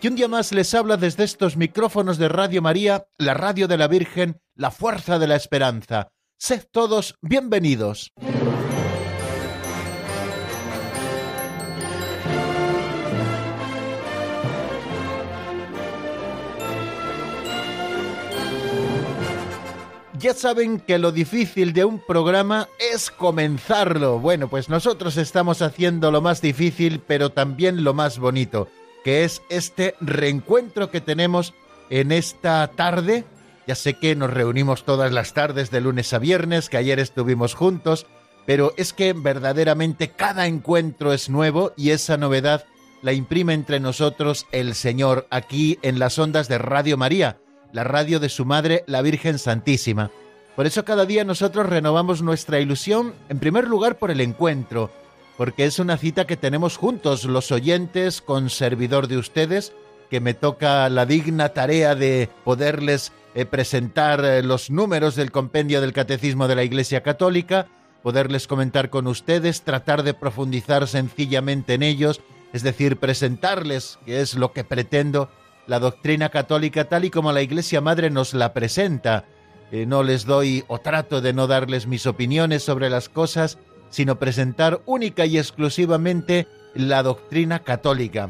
que un día más les habla desde estos micrófonos de Radio María, la radio de la Virgen, la fuerza de la esperanza. Sed todos bienvenidos. Ya saben que lo difícil de un programa es comenzarlo. Bueno, pues nosotros estamos haciendo lo más difícil, pero también lo más bonito, que es este reencuentro que tenemos en esta tarde. Ya sé que nos reunimos todas las tardes de lunes a viernes, que ayer estuvimos juntos, pero es que verdaderamente cada encuentro es nuevo y esa novedad la imprime entre nosotros el Señor aquí en las ondas de Radio María la radio de su madre, la Virgen Santísima. Por eso cada día nosotros renovamos nuestra ilusión, en primer lugar por el encuentro, porque es una cita que tenemos juntos los oyentes con servidor de ustedes, que me toca la digna tarea de poderles eh, presentar eh, los números del compendio del Catecismo de la Iglesia Católica, poderles comentar con ustedes, tratar de profundizar sencillamente en ellos, es decir, presentarles, que es lo que pretendo, la doctrina católica tal y como la Iglesia Madre nos la presenta. Eh, no les doy o trato de no darles mis opiniones sobre las cosas, sino presentar única y exclusivamente la doctrina católica.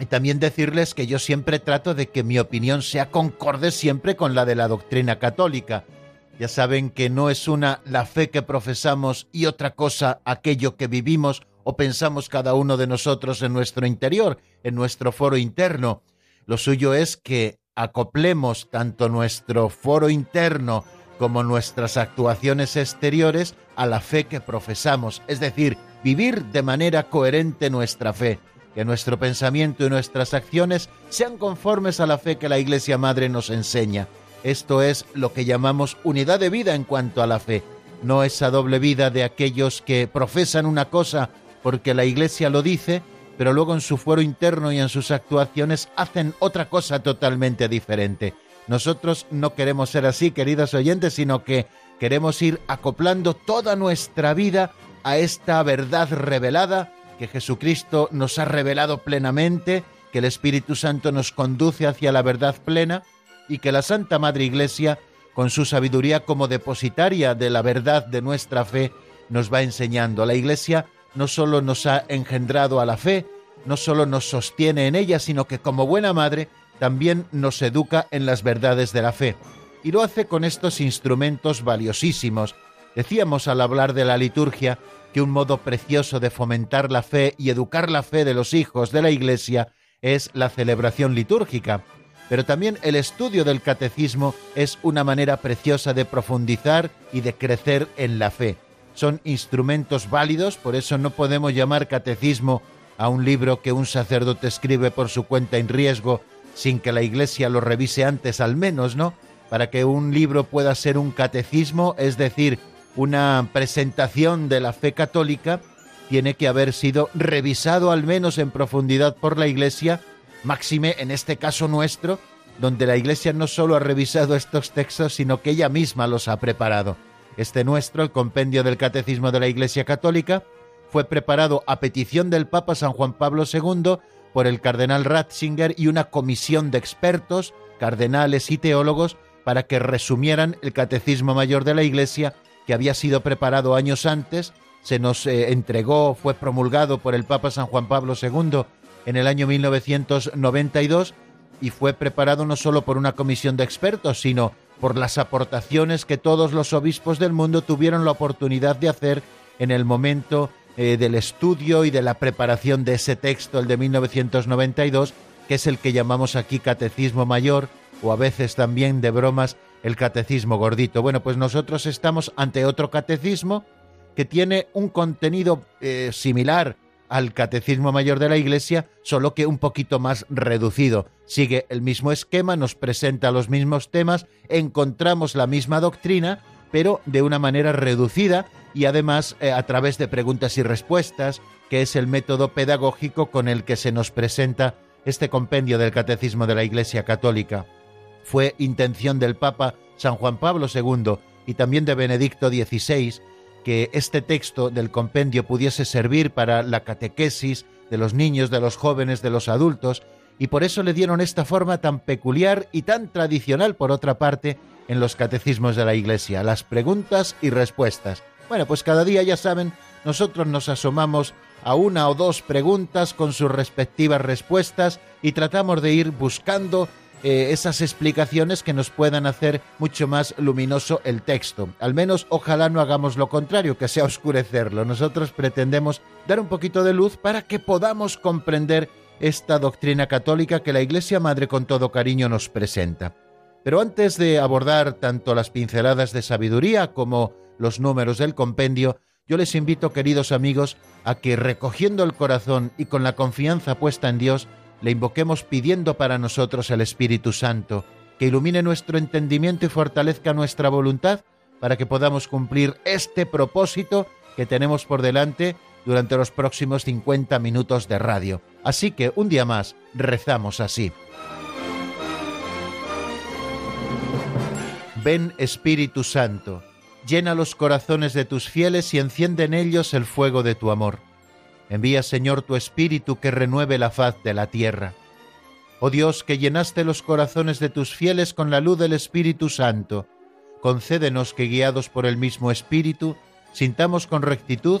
Y también decirles que yo siempre trato de que mi opinión sea concorde siempre con la de la doctrina católica. Ya saben que no es una la fe que profesamos y otra cosa aquello que vivimos o pensamos cada uno de nosotros en nuestro interior, en nuestro foro interno. Lo suyo es que acoplemos tanto nuestro foro interno como nuestras actuaciones exteriores a la fe que profesamos, es decir, vivir de manera coherente nuestra fe, que nuestro pensamiento y nuestras acciones sean conformes a la fe que la Iglesia Madre nos enseña. Esto es lo que llamamos unidad de vida en cuanto a la fe, no esa doble vida de aquellos que profesan una cosa porque la Iglesia lo dice pero luego en su fuero interno y en sus actuaciones hacen otra cosa totalmente diferente. Nosotros no queremos ser así, queridos oyentes, sino que queremos ir acoplando toda nuestra vida a esta verdad revelada que Jesucristo nos ha revelado plenamente, que el Espíritu Santo nos conduce hacia la verdad plena y que la Santa Madre Iglesia, con su sabiduría como depositaria de la verdad de nuestra fe, nos va enseñando. La Iglesia no solo nos ha engendrado a la fe, no solo nos sostiene en ella, sino que como buena madre también nos educa en las verdades de la fe. Y lo hace con estos instrumentos valiosísimos. Decíamos al hablar de la liturgia que un modo precioso de fomentar la fe y educar la fe de los hijos de la Iglesia es la celebración litúrgica. Pero también el estudio del catecismo es una manera preciosa de profundizar y de crecer en la fe son instrumentos válidos, por eso no podemos llamar catecismo a un libro que un sacerdote escribe por su cuenta en riesgo sin que la Iglesia lo revise antes al menos, ¿no? Para que un libro pueda ser un catecismo, es decir, una presentación de la fe católica, tiene que haber sido revisado al menos en profundidad por la Iglesia, máxime en este caso nuestro, donde la Iglesia no solo ha revisado estos textos, sino que ella misma los ha preparado. Este nuestro, el compendio del Catecismo de la Iglesia Católica, fue preparado a petición del Papa San Juan Pablo II por el cardenal Ratzinger y una comisión de expertos, cardenales y teólogos para que resumieran el Catecismo Mayor de la Iglesia que había sido preparado años antes, se nos eh, entregó, fue promulgado por el Papa San Juan Pablo II en el año 1992 y fue preparado no solo por una comisión de expertos, sino por las aportaciones que todos los obispos del mundo tuvieron la oportunidad de hacer en el momento eh, del estudio y de la preparación de ese texto, el de 1992, que es el que llamamos aquí Catecismo Mayor, o a veces también de bromas el Catecismo Gordito. Bueno, pues nosotros estamos ante otro catecismo que tiene un contenido eh, similar al Catecismo Mayor de la Iglesia, solo que un poquito más reducido. Sigue el mismo esquema, nos presenta los mismos temas, encontramos la misma doctrina, pero de una manera reducida y además eh, a través de preguntas y respuestas, que es el método pedagógico con el que se nos presenta este compendio del Catecismo de la Iglesia Católica. Fue intención del Papa San Juan Pablo II y también de Benedicto XVI que este texto del compendio pudiese servir para la catequesis de los niños, de los jóvenes, de los adultos, y por eso le dieron esta forma tan peculiar y tan tradicional, por otra parte, en los catecismos de la Iglesia, las preguntas y respuestas. Bueno, pues cada día, ya saben, nosotros nos asomamos a una o dos preguntas con sus respectivas respuestas y tratamos de ir buscando eh, esas explicaciones que nos puedan hacer mucho más luminoso el texto. Al menos ojalá no hagamos lo contrario, que sea oscurecerlo. Nosotros pretendemos dar un poquito de luz para que podamos comprender esta doctrina católica que la Iglesia Madre con todo cariño nos presenta. Pero antes de abordar tanto las pinceladas de sabiduría como los números del compendio, yo les invito, queridos amigos, a que recogiendo el corazón y con la confianza puesta en Dios, le invoquemos pidiendo para nosotros el Espíritu Santo, que ilumine nuestro entendimiento y fortalezca nuestra voluntad para que podamos cumplir este propósito que tenemos por delante durante los próximos 50 minutos de radio. Así que un día más rezamos así. Ven Espíritu Santo, llena los corazones de tus fieles y enciende en ellos el fuego de tu amor. Envía, Señor, tu Espíritu que renueve la faz de la tierra. Oh Dios, que llenaste los corazones de tus fieles con la luz del Espíritu Santo, concédenos que, guiados por el mismo Espíritu, sintamos con rectitud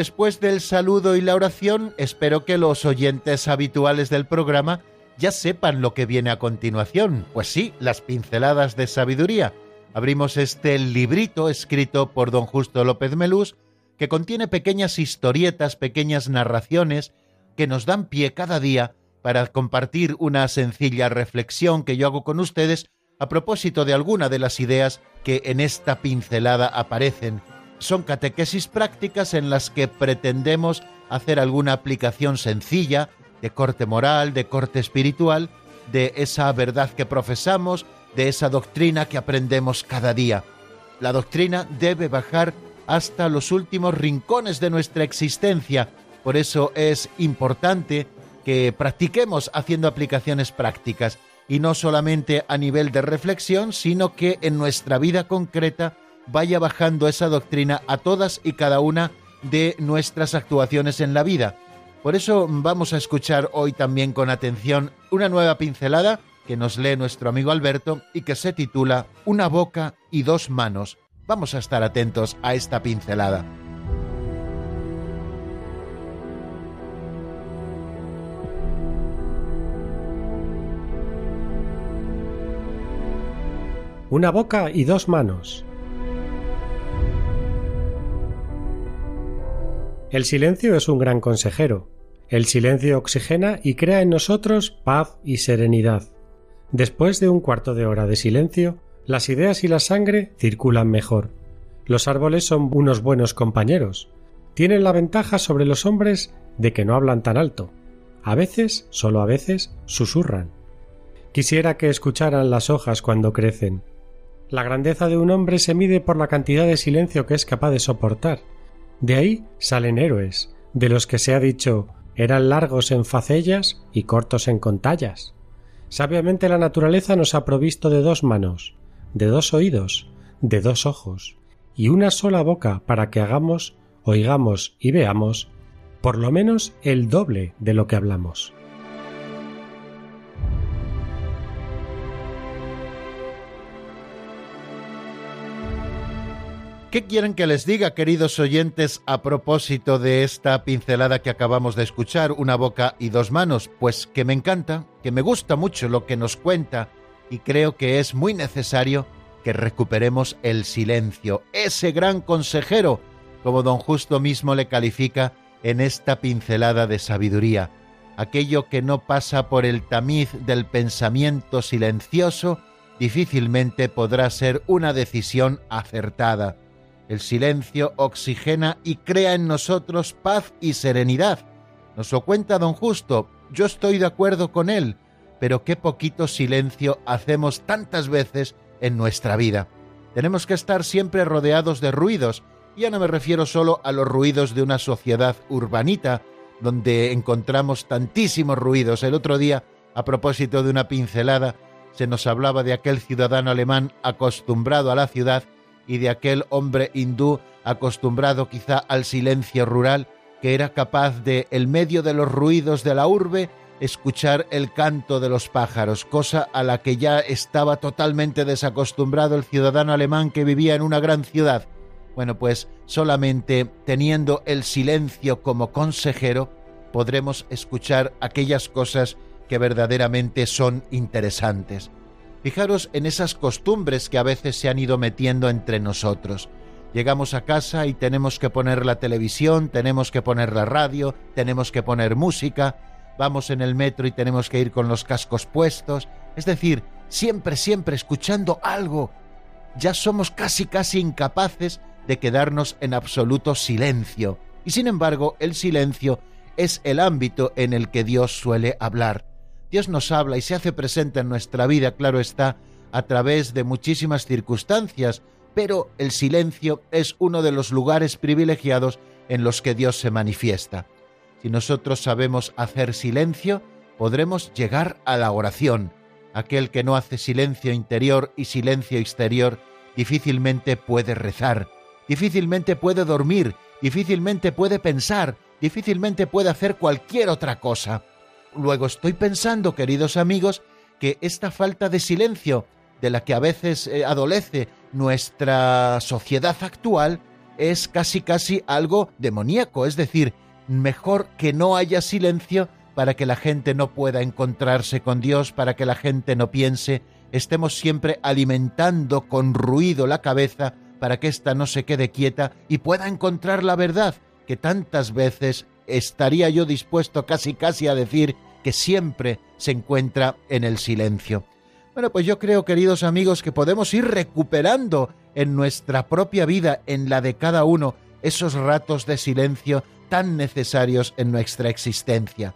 Después del saludo y la oración, espero que los oyentes habituales del programa ya sepan lo que viene a continuación. Pues sí, las pinceladas de sabiduría. Abrimos este librito escrito por don Justo López Melús, que contiene pequeñas historietas, pequeñas narraciones, que nos dan pie cada día para compartir una sencilla reflexión que yo hago con ustedes a propósito de alguna de las ideas que en esta pincelada aparecen son catequesis prácticas en las que pretendemos hacer alguna aplicación sencilla, de corte moral, de corte espiritual, de esa verdad que profesamos, de esa doctrina que aprendemos cada día. La doctrina debe bajar hasta los últimos rincones de nuestra existencia. Por eso es importante que practiquemos haciendo aplicaciones prácticas y no solamente a nivel de reflexión, sino que en nuestra vida concreta vaya bajando esa doctrina a todas y cada una de nuestras actuaciones en la vida. Por eso vamos a escuchar hoy también con atención una nueva pincelada que nos lee nuestro amigo Alberto y que se titula Una boca y dos manos. Vamos a estar atentos a esta pincelada. Una boca y dos manos. El silencio es un gran consejero. El silencio oxigena y crea en nosotros paz y serenidad. Después de un cuarto de hora de silencio, las ideas y la sangre circulan mejor. Los árboles son unos buenos compañeros. Tienen la ventaja sobre los hombres de que no hablan tan alto. A veces, solo a veces, susurran. Quisiera que escucharan las hojas cuando crecen. La grandeza de un hombre se mide por la cantidad de silencio que es capaz de soportar de ahí salen héroes, de los que se ha dicho eran largos en facellas y cortos en contallas. Sabiamente la naturaleza nos ha provisto de dos manos, de dos oídos, de dos ojos, y una sola boca para que hagamos, oigamos y veamos por lo menos el doble de lo que hablamos. ¿Qué quieren que les diga, queridos oyentes, a propósito de esta pincelada que acabamos de escuchar, una boca y dos manos? Pues que me encanta, que me gusta mucho lo que nos cuenta y creo que es muy necesario que recuperemos el silencio, ese gran consejero, como don Justo mismo le califica en esta pincelada de sabiduría, aquello que no pasa por el tamiz del pensamiento silencioso, difícilmente podrá ser una decisión acertada. El silencio oxigena y crea en nosotros paz y serenidad. Nos lo cuenta don Justo, yo estoy de acuerdo con él, pero qué poquito silencio hacemos tantas veces en nuestra vida. Tenemos que estar siempre rodeados de ruidos, ya no me refiero solo a los ruidos de una sociedad urbanita, donde encontramos tantísimos ruidos. El otro día, a propósito de una pincelada, se nos hablaba de aquel ciudadano alemán acostumbrado a la ciudad y de aquel hombre hindú acostumbrado quizá al silencio rural, que era capaz de, en medio de los ruidos de la urbe, escuchar el canto de los pájaros, cosa a la que ya estaba totalmente desacostumbrado el ciudadano alemán que vivía en una gran ciudad. Bueno, pues solamente teniendo el silencio como consejero podremos escuchar aquellas cosas que verdaderamente son interesantes. Fijaros en esas costumbres que a veces se han ido metiendo entre nosotros. Llegamos a casa y tenemos que poner la televisión, tenemos que poner la radio, tenemos que poner música, vamos en el metro y tenemos que ir con los cascos puestos, es decir, siempre, siempre escuchando algo. Ya somos casi, casi incapaces de quedarnos en absoluto silencio. Y sin embargo, el silencio es el ámbito en el que Dios suele hablar. Dios nos habla y se hace presente en nuestra vida, claro está, a través de muchísimas circunstancias, pero el silencio es uno de los lugares privilegiados en los que Dios se manifiesta. Si nosotros sabemos hacer silencio, podremos llegar a la oración. Aquel que no hace silencio interior y silencio exterior difícilmente puede rezar, difícilmente puede dormir, difícilmente puede pensar, difícilmente puede hacer cualquier otra cosa. Luego estoy pensando, queridos amigos, que esta falta de silencio de la que a veces eh, adolece nuestra sociedad actual es casi casi algo demoníaco, es decir, mejor que no haya silencio para que la gente no pueda encontrarse con Dios, para que la gente no piense, estemos siempre alimentando con ruido la cabeza para que ésta no se quede quieta y pueda encontrar la verdad que tantas veces estaría yo dispuesto casi casi a decir que siempre se encuentra en el silencio. Bueno, pues yo creo, queridos amigos, que podemos ir recuperando en nuestra propia vida, en la de cada uno, esos ratos de silencio tan necesarios en nuestra existencia.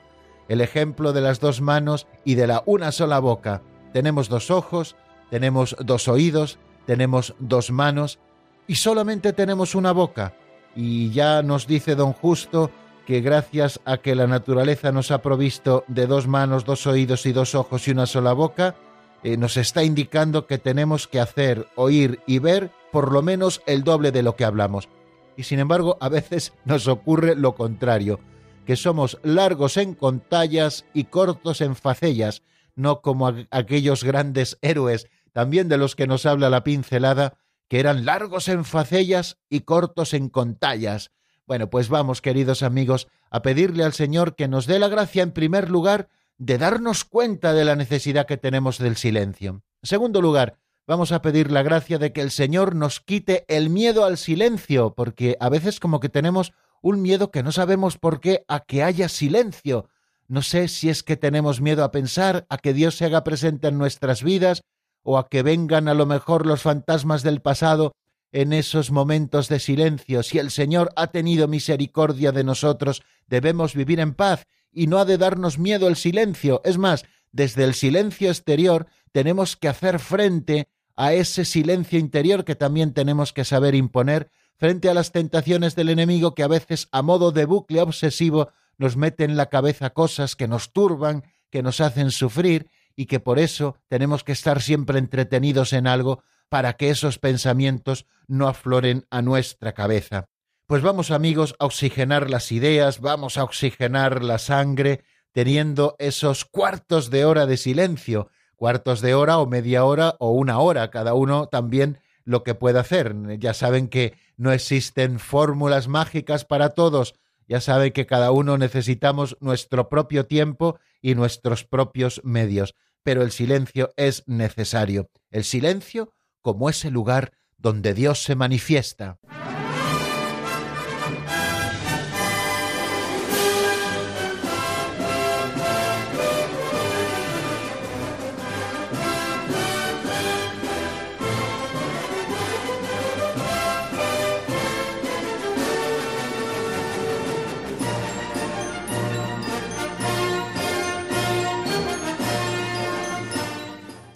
El ejemplo de las dos manos y de la una sola boca. Tenemos dos ojos, tenemos dos oídos, tenemos dos manos y solamente tenemos una boca. Y ya nos dice don Justo que gracias a que la naturaleza nos ha provisto de dos manos, dos oídos y dos ojos y una sola boca, eh, nos está indicando que tenemos que hacer, oír y ver por lo menos el doble de lo que hablamos. Y sin embargo, a veces nos ocurre lo contrario, que somos largos en contallas y cortos en facellas, no como aquellos grandes héroes, también de los que nos habla la pincelada, que eran largos en facellas y cortos en contallas, bueno, pues vamos, queridos amigos, a pedirle al Señor que nos dé la gracia, en primer lugar, de darnos cuenta de la necesidad que tenemos del silencio. En segundo lugar, vamos a pedir la gracia de que el Señor nos quite el miedo al silencio, porque a veces como que tenemos un miedo que no sabemos por qué a que haya silencio. No sé si es que tenemos miedo a pensar, a que Dios se haga presente en nuestras vidas, o a que vengan a lo mejor los fantasmas del pasado en esos momentos de silencio. Si el Señor ha tenido misericordia de nosotros, debemos vivir en paz y no ha de darnos miedo el silencio. Es más, desde el silencio exterior tenemos que hacer frente a ese silencio interior que también tenemos que saber imponer frente a las tentaciones del enemigo que a veces a modo de bucle obsesivo nos mete en la cabeza cosas que nos turban, que nos hacen sufrir y que por eso tenemos que estar siempre entretenidos en algo para que esos pensamientos no afloren a nuestra cabeza. Pues vamos amigos a oxigenar las ideas, vamos a oxigenar la sangre, teniendo esos cuartos de hora de silencio, cuartos de hora o media hora o una hora, cada uno también lo que puede hacer. Ya saben que no existen fórmulas mágicas para todos, ya saben que cada uno necesitamos nuestro propio tiempo y nuestros propios medios, pero el silencio es necesario. El silencio como ese lugar donde Dios se manifiesta.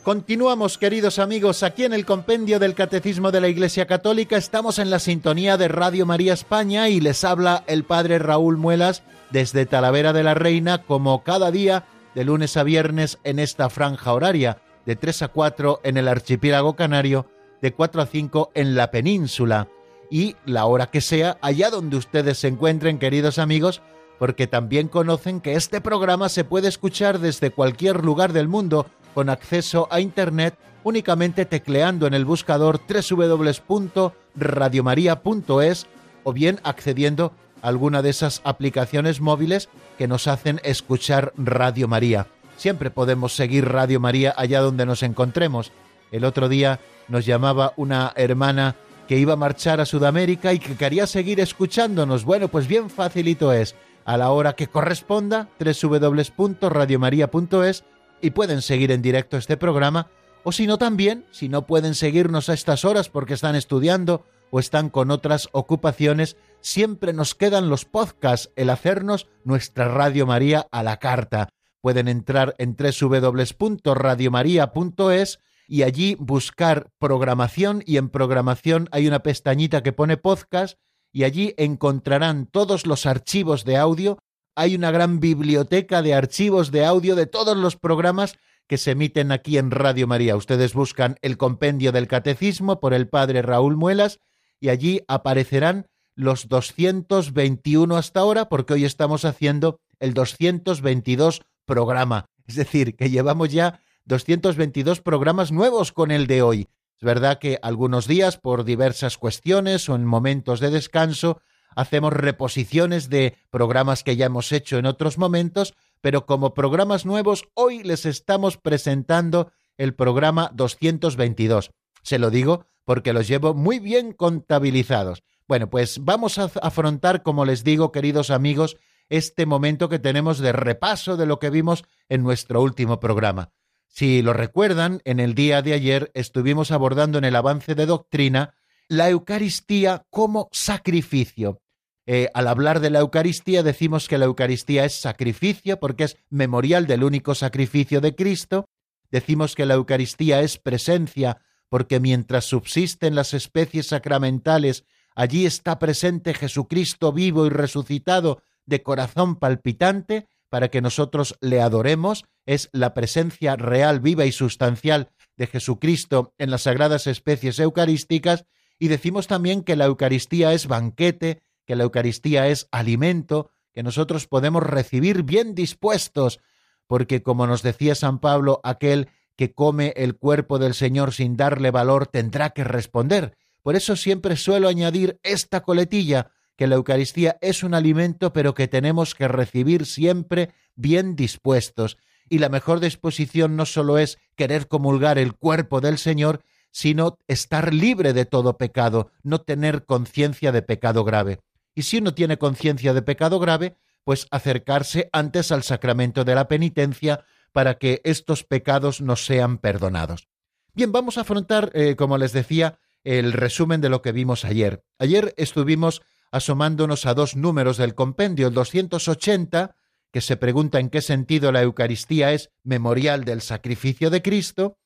Continuamos, queridos amigos, aquí en el Compendio del Catecismo de la Iglesia Católica. Estamos en la sintonía de Radio María España y les habla el Padre Raúl Muelas desde Talavera de la Reina, como cada día, de lunes a viernes en esta franja horaria, de 3 a 4 en el archipiélago canario, de 4 a 5 en la península. Y la hora que sea, allá donde ustedes se encuentren, queridos amigos, porque también conocen que este programa se puede escuchar desde cualquier lugar del mundo con acceso a Internet únicamente tecleando en el buscador www.radiomaria.es o bien accediendo a alguna de esas aplicaciones móviles que nos hacen escuchar Radio María. Siempre podemos seguir Radio María allá donde nos encontremos. El otro día nos llamaba una hermana que iba a marchar a Sudamérica y que quería seguir escuchándonos. Bueno, pues bien facilito es. A la hora que corresponda, www.radiomaria.es y pueden seguir en directo este programa, o si no también, si no pueden seguirnos a estas horas porque están estudiando o están con otras ocupaciones, siempre nos quedan los podcasts, el hacernos nuestra Radio María a la carta. Pueden entrar en www.radiomaria.es y allí buscar programación y en programación hay una pestañita que pone podcast y allí encontrarán todos los archivos de audio hay una gran biblioteca de archivos de audio de todos los programas que se emiten aquí en Radio María. Ustedes buscan el compendio del catecismo por el padre Raúl Muelas y allí aparecerán los 221 hasta ahora porque hoy estamos haciendo el 222 programa. Es decir, que llevamos ya 222 programas nuevos con el de hoy. Es verdad que algunos días, por diversas cuestiones o en momentos de descanso, hacemos reposiciones de programas que ya hemos hecho en otros momentos, pero como programas nuevos, hoy les estamos presentando el programa 222. Se lo digo porque los llevo muy bien contabilizados. Bueno, pues vamos a afrontar, como les digo, queridos amigos, este momento que tenemos de repaso de lo que vimos en nuestro último programa. Si lo recuerdan, en el día de ayer estuvimos abordando en el avance de doctrina la Eucaristía como sacrificio. Eh, al hablar de la Eucaristía decimos que la Eucaristía es sacrificio porque es memorial del único sacrificio de Cristo. Decimos que la Eucaristía es presencia porque mientras subsisten las especies sacramentales, allí está presente Jesucristo vivo y resucitado de corazón palpitante para que nosotros le adoremos. Es la presencia real, viva y sustancial de Jesucristo en las sagradas especies eucarísticas. Y decimos también que la Eucaristía es banquete, que la Eucaristía es alimento que nosotros podemos recibir bien dispuestos, porque como nos decía San Pablo, aquel que come el cuerpo del Señor sin darle valor tendrá que responder. Por eso siempre suelo añadir esta coletilla, que la Eucaristía es un alimento, pero que tenemos que recibir siempre bien dispuestos. Y la mejor disposición no solo es querer comulgar el cuerpo del Señor, sino estar libre de todo pecado, no tener conciencia de pecado grave y si uno tiene conciencia de pecado grave, pues acercarse antes al sacramento de la penitencia para que estos pecados no sean perdonados. Bien, vamos a afrontar, eh, como les decía, el resumen de lo que vimos ayer. Ayer estuvimos asomándonos a dos números del compendio, el 280, que se pregunta en qué sentido la Eucaristía es memorial del sacrificio de Cristo,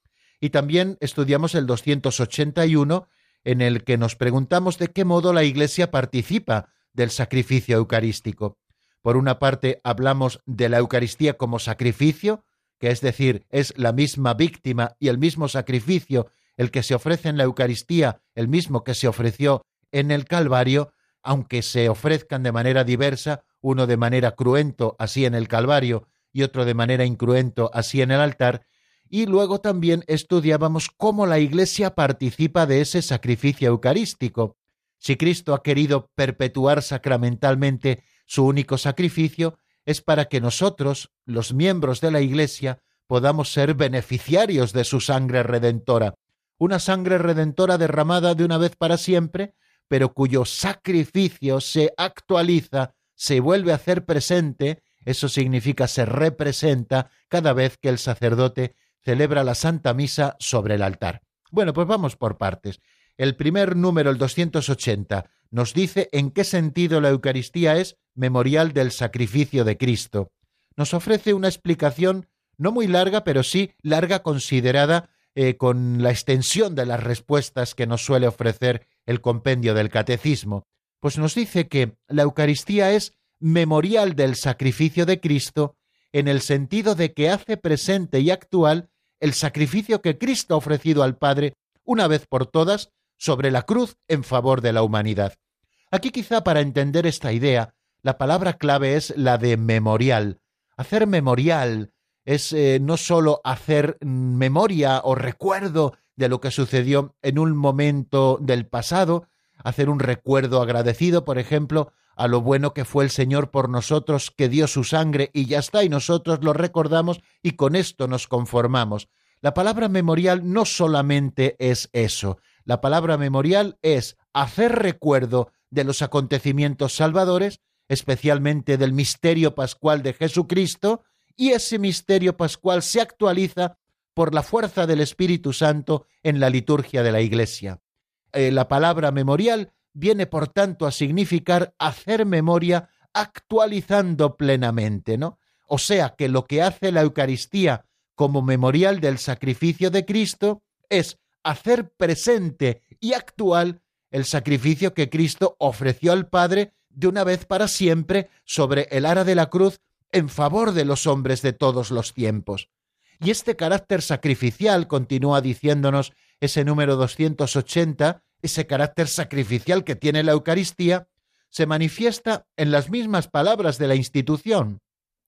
y también estudiamos el 281, en el que nos preguntamos de qué modo la Iglesia participa del sacrificio eucarístico. Por una parte, hablamos de la Eucaristía como sacrificio, que es decir, es la misma víctima y el mismo sacrificio el que se ofrece en la Eucaristía, el mismo que se ofreció en el Calvario, aunque se ofrezcan de manera diversa, uno de manera cruento así en el Calvario y otro de manera incruento así en el altar, y luego también estudiábamos cómo la Iglesia participa de ese sacrificio eucarístico. Si Cristo ha querido perpetuar sacramentalmente su único sacrificio, es para que nosotros, los miembros de la Iglesia, podamos ser beneficiarios de su sangre redentora, una sangre redentora derramada de una vez para siempre, pero cuyo sacrificio se actualiza, se vuelve a hacer presente, eso significa se representa cada vez que el sacerdote celebra la Santa Misa sobre el altar. Bueno, pues vamos por partes. El primer número, el 280, nos dice en qué sentido la Eucaristía es memorial del sacrificio de Cristo. Nos ofrece una explicación no muy larga, pero sí larga considerada eh, con la extensión de las respuestas que nos suele ofrecer el compendio del Catecismo. Pues nos dice que la Eucaristía es memorial del sacrificio de Cristo en el sentido de que hace presente y actual el sacrificio que Cristo ha ofrecido al Padre una vez por todas sobre la cruz en favor de la humanidad. Aquí quizá para entender esta idea, la palabra clave es la de memorial. Hacer memorial es eh, no sólo hacer memoria o recuerdo de lo que sucedió en un momento del pasado, hacer un recuerdo agradecido, por ejemplo, a lo bueno que fue el Señor por nosotros, que dio su sangre y ya está, y nosotros lo recordamos y con esto nos conformamos. La palabra memorial no solamente es eso, la palabra memorial es hacer recuerdo de los acontecimientos salvadores, especialmente del misterio pascual de Jesucristo, y ese misterio pascual se actualiza por la fuerza del Espíritu Santo en la liturgia de la Iglesia. Eh, la palabra memorial viene, por tanto, a significar hacer memoria actualizando plenamente, ¿no? O sea que lo que hace la Eucaristía como memorial del sacrificio de Cristo es hacer presente y actual el sacrificio que Cristo ofreció al Padre de una vez para siempre sobre el ara de la cruz en favor de los hombres de todos los tiempos. Y este carácter sacrificial, continúa diciéndonos ese número 280, ese carácter sacrificial que tiene la Eucaristía, se manifiesta en las mismas palabras de la institución.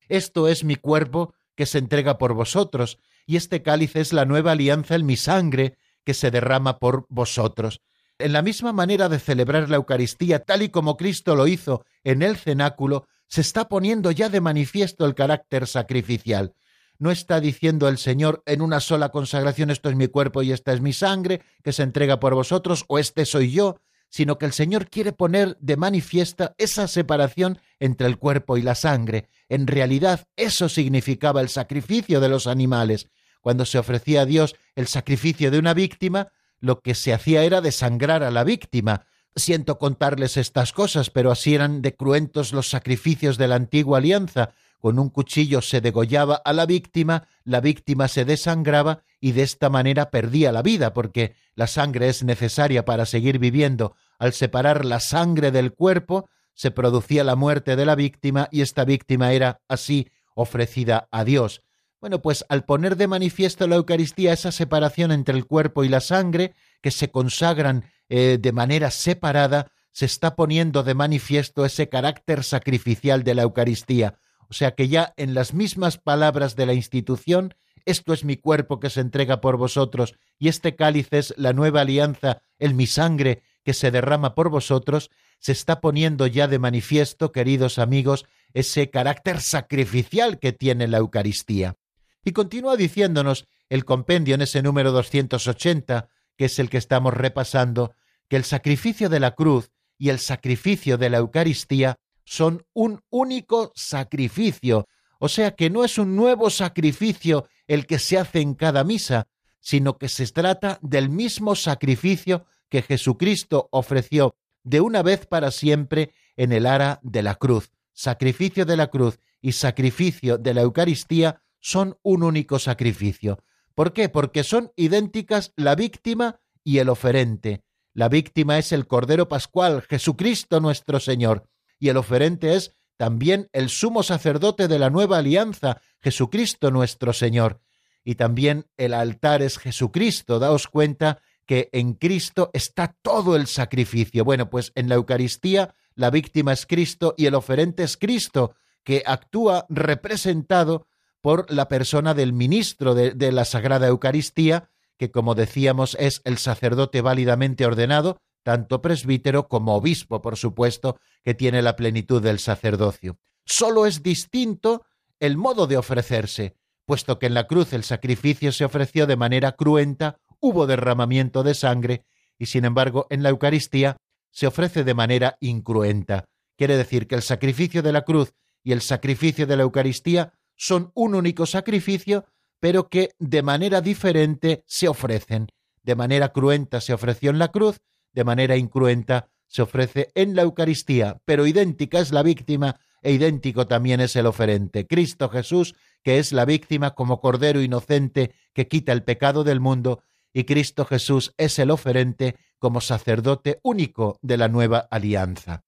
Esto es mi cuerpo que se entrega por vosotros, y este cáliz es la nueva alianza en mi sangre que se derrama por vosotros. En la misma manera de celebrar la Eucaristía, tal y como Cristo lo hizo en el cenáculo, se está poniendo ya de manifiesto el carácter sacrificial. No está diciendo el Señor en una sola consagración esto es mi cuerpo y esta es mi sangre, que se entrega por vosotros, o este soy yo, sino que el Señor quiere poner de manifiesta esa separación entre el cuerpo y la sangre. En realidad, eso significaba el sacrificio de los animales. Cuando se ofrecía a Dios el sacrificio de una víctima, lo que se hacía era desangrar a la víctima. Siento contarles estas cosas, pero así eran de cruentos los sacrificios de la antigua alianza. Con un cuchillo se degollaba a la víctima, la víctima se desangraba y de esta manera perdía la vida, porque la sangre es necesaria para seguir viviendo. Al separar la sangre del cuerpo, se producía la muerte de la víctima y esta víctima era así ofrecida a Dios. Bueno, pues al poner de manifiesto la Eucaristía esa separación entre el cuerpo y la sangre, que se consagran eh, de manera separada, se está poniendo de manifiesto ese carácter sacrificial de la Eucaristía. O sea que ya en las mismas palabras de la institución, esto es mi cuerpo que se entrega por vosotros, y este cáliz es la nueva alianza, el mi sangre que se derrama por vosotros, se está poniendo ya de manifiesto, queridos amigos, ese carácter sacrificial que tiene la Eucaristía. Y continúa diciéndonos el compendio en ese número 280, que es el que estamos repasando, que el sacrificio de la cruz y el sacrificio de la Eucaristía son un único sacrificio, o sea que no es un nuevo sacrificio el que se hace en cada misa, sino que se trata del mismo sacrificio que Jesucristo ofreció de una vez para siempre en el ara de la cruz. Sacrificio de la cruz y sacrificio de la Eucaristía son un único sacrificio. ¿Por qué? Porque son idénticas la víctima y el oferente. La víctima es el Cordero Pascual, Jesucristo nuestro Señor, y el oferente es también el sumo sacerdote de la nueva alianza, Jesucristo nuestro Señor. Y también el altar es Jesucristo. Daos cuenta que en Cristo está todo el sacrificio. Bueno, pues en la Eucaristía la víctima es Cristo y el oferente es Cristo, que actúa representado por la persona del ministro de, la Sagrada Eucaristía, que como decíamos es el sacerdote válidamente ordenado, tanto presbítero como obispo, por supuesto, que tiene la plenitud del sacerdocio. Solo es distinto el modo de ofrecerse, puesto que en la cruz el sacrificio se ofreció de manera cruenta, hubo derramamiento de sangre, y sin embargo en la Eucaristía se ofrece de manera incruenta. Quiere decir que el sacrificio de la cruz y el sacrificio de la Eucaristía son un único sacrificio, pero que de manera diferente se ofrecen. De manera cruenta se ofreció en la cruz, de manera incruenta se ofrece en la Eucaristía, pero idéntica es la víctima e idéntico también es el oferente. Cristo Jesús, que es la víctima como Cordero inocente que quita el pecado del mundo, y Cristo Jesús es el oferente como sacerdote único de la nueva alianza.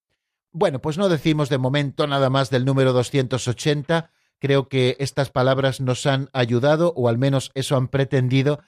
Bueno, pues no decimos de momento nada más del número 280. Creo que estas palabras nos han ayudado, o al menos eso han pretendido,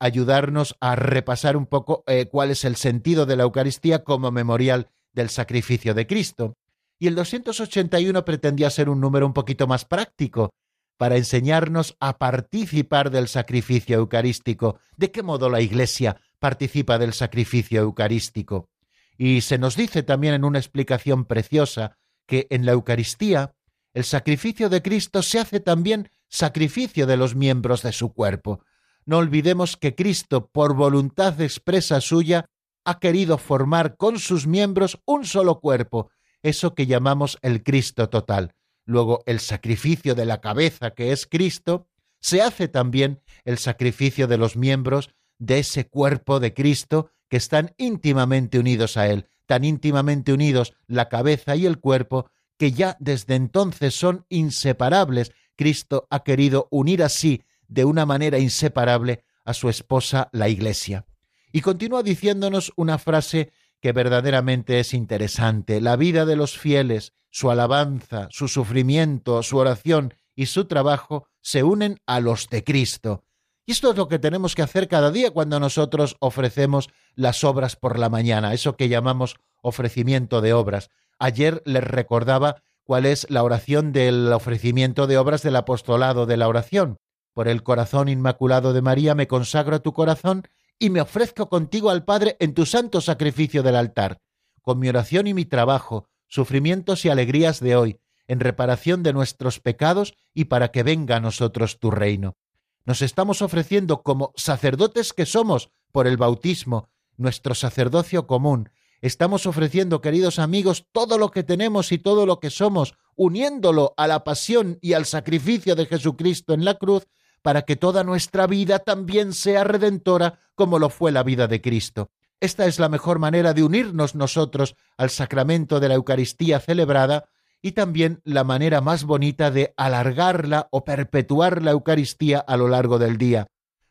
ayudarnos a repasar un poco eh, cuál es el sentido de la Eucaristía como memorial del sacrificio de Cristo y el 281 pretendía ser un número un poquito más práctico, para enseñarnos a participar del sacrificio eucarístico, de qué modo la Iglesia participa del sacrificio eucarístico. Y se nos dice también en una explicación preciosa que en la Eucaristía el sacrificio de Cristo se hace también sacrificio de los miembros de su cuerpo. No olvidemos que Cristo, por voluntad expresa suya, ha querido formar con sus miembros un solo cuerpo, eso que llamamos el Cristo total. Luego, el sacrificio de la cabeza, que es Cristo, se hace también el sacrificio de los miembros de ese cuerpo de Cristo que están íntimamente unidos a Él, tan íntimamente unidos la cabeza y el cuerpo, que ya desde entonces son inseparables. Cristo ha querido unir así, de una manera inseparable, a su esposa la Iglesia. Y continúa diciéndonos una frase que verdaderamente es interesante. La vida de los fieles, su alabanza, su sufrimiento, su oración y su trabajo se unen a los de Cristo. Y esto es lo que tenemos que hacer cada día cuando nosotros ofrecemos las obras por la mañana, eso que llamamos ofrecimiento de obras. Ayer les recordaba cuál es la oración del ofrecimiento de obras del apostolado de la oración. Por el corazón inmaculado de María me consagro a tu corazón y me ofrezco contigo al Padre en tu santo sacrificio del altar, con mi oración y mi trabajo, sufrimientos y alegrías de hoy, en reparación de nuestros pecados y para que venga a nosotros tu reino. Nos estamos ofreciendo como sacerdotes que somos por el bautismo, nuestro sacerdocio común. Estamos ofreciendo, queridos amigos, todo lo que tenemos y todo lo que somos, uniéndolo a la pasión y al sacrificio de Jesucristo en la cruz, para que toda nuestra vida también sea redentora como lo fue la vida de Cristo. Esta es la mejor manera de unirnos nosotros al sacramento de la Eucaristía celebrada y también la manera más bonita de alargarla o perpetuar la Eucaristía a lo largo del día.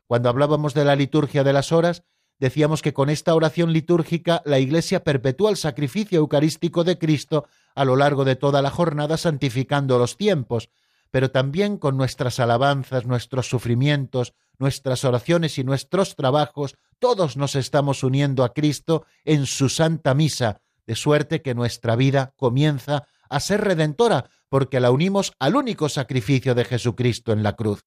Cuando hablábamos de la liturgia de las horas, decíamos que con esta oración litúrgica la Iglesia perpetúa el sacrificio eucarístico de Cristo a lo largo de toda la jornada, santificando los tiempos, pero también con nuestras alabanzas, nuestros sufrimientos, nuestras oraciones y nuestros trabajos, todos nos estamos uniendo a Cristo en su santa misa, de suerte que nuestra vida comienza a ser redentora, porque la unimos al único sacrificio de Jesucristo en la cruz.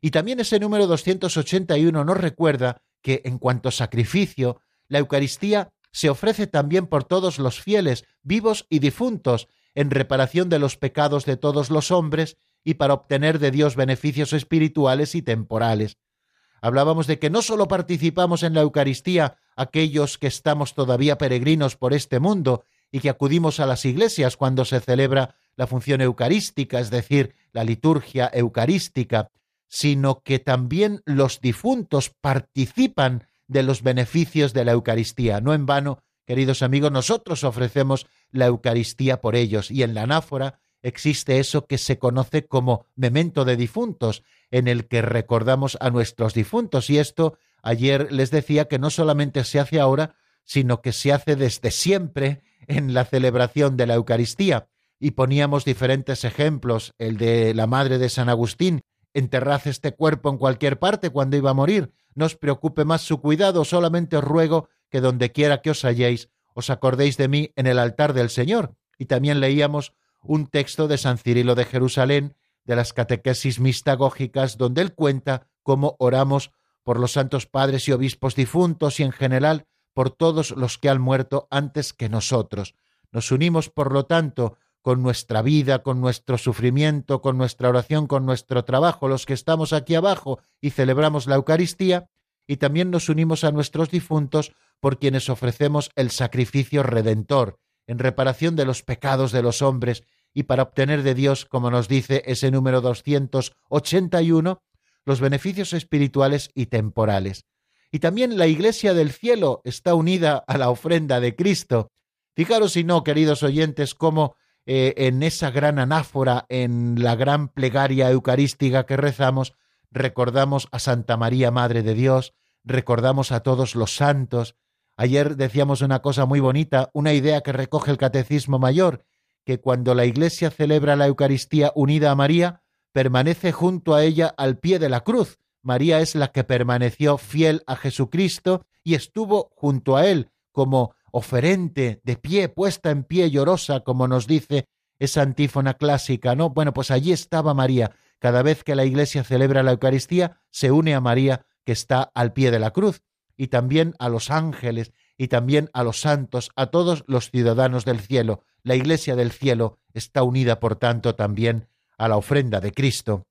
Y también ese número 281 nos recuerda que en cuanto a sacrificio, la Eucaristía se ofrece también por todos los fieles, vivos y difuntos, en reparación de los pecados de todos los hombres y para obtener de Dios beneficios espirituales y temporales. Hablábamos de que no sólo participamos en la Eucaristía aquellos que estamos todavía peregrinos por este mundo y que acudimos a las iglesias cuando se celebra la función eucarística, es decir, la liturgia eucarística, sino que también los difuntos participan de los beneficios de la Eucaristía. No en vano, queridos amigos, nosotros ofrecemos la Eucaristía por ellos y en la anáfora existe eso que se conoce como memento de difuntos, en el que recordamos a nuestros difuntos. Y esto ayer les decía que no solamente se hace ahora, sino que se hace desde siempre en la celebración de la Eucaristía. Y poníamos diferentes ejemplos, el de la madre de San Agustín, enterrad este cuerpo en cualquier parte cuando iba a morir, no os preocupe más su cuidado, solamente os ruego que donde quiera que os halléis, os acordéis de mí en el altar del Señor. Y también leíamos un texto de San Cirilo de Jerusalén, de las catequesis mistagógicas, donde él cuenta cómo oramos por los santos padres y obispos difuntos y en general por todos los que han muerto antes que nosotros. Nos unimos, por lo tanto, con nuestra vida, con nuestro sufrimiento, con nuestra oración, con nuestro trabajo, los que estamos aquí abajo y celebramos la Eucaristía, y también nos unimos a nuestros difuntos por quienes ofrecemos el sacrificio redentor, en reparación de los pecados de los hombres y para obtener de Dios, como nos dice ese número 281, los beneficios espirituales y temporales. Y también la Iglesia del cielo está unida a la ofrenda de Cristo. Fijaros si no, queridos oyentes, cómo eh, en esa gran anáfora, en la gran plegaria eucarística que rezamos, recordamos a Santa María, Madre de Dios, recordamos a todos los santos. Ayer decíamos una cosa muy bonita, una idea que recoge el Catecismo Mayor, que cuando la Iglesia celebra la Eucaristía unida a María, permanece junto a ella al pie de la cruz. María es la que permaneció fiel a Jesucristo y estuvo junto a él como oferente, de pie, puesta en pie, llorosa, como nos dice esa antífona clásica, ¿no? Bueno, pues allí estaba María. Cada vez que la Iglesia celebra la Eucaristía, se une a María, que está al pie de la cruz, y también a los ángeles, y también a los santos, a todos los ciudadanos del cielo. La Iglesia del cielo está unida, por tanto, también a la ofrenda de Cristo.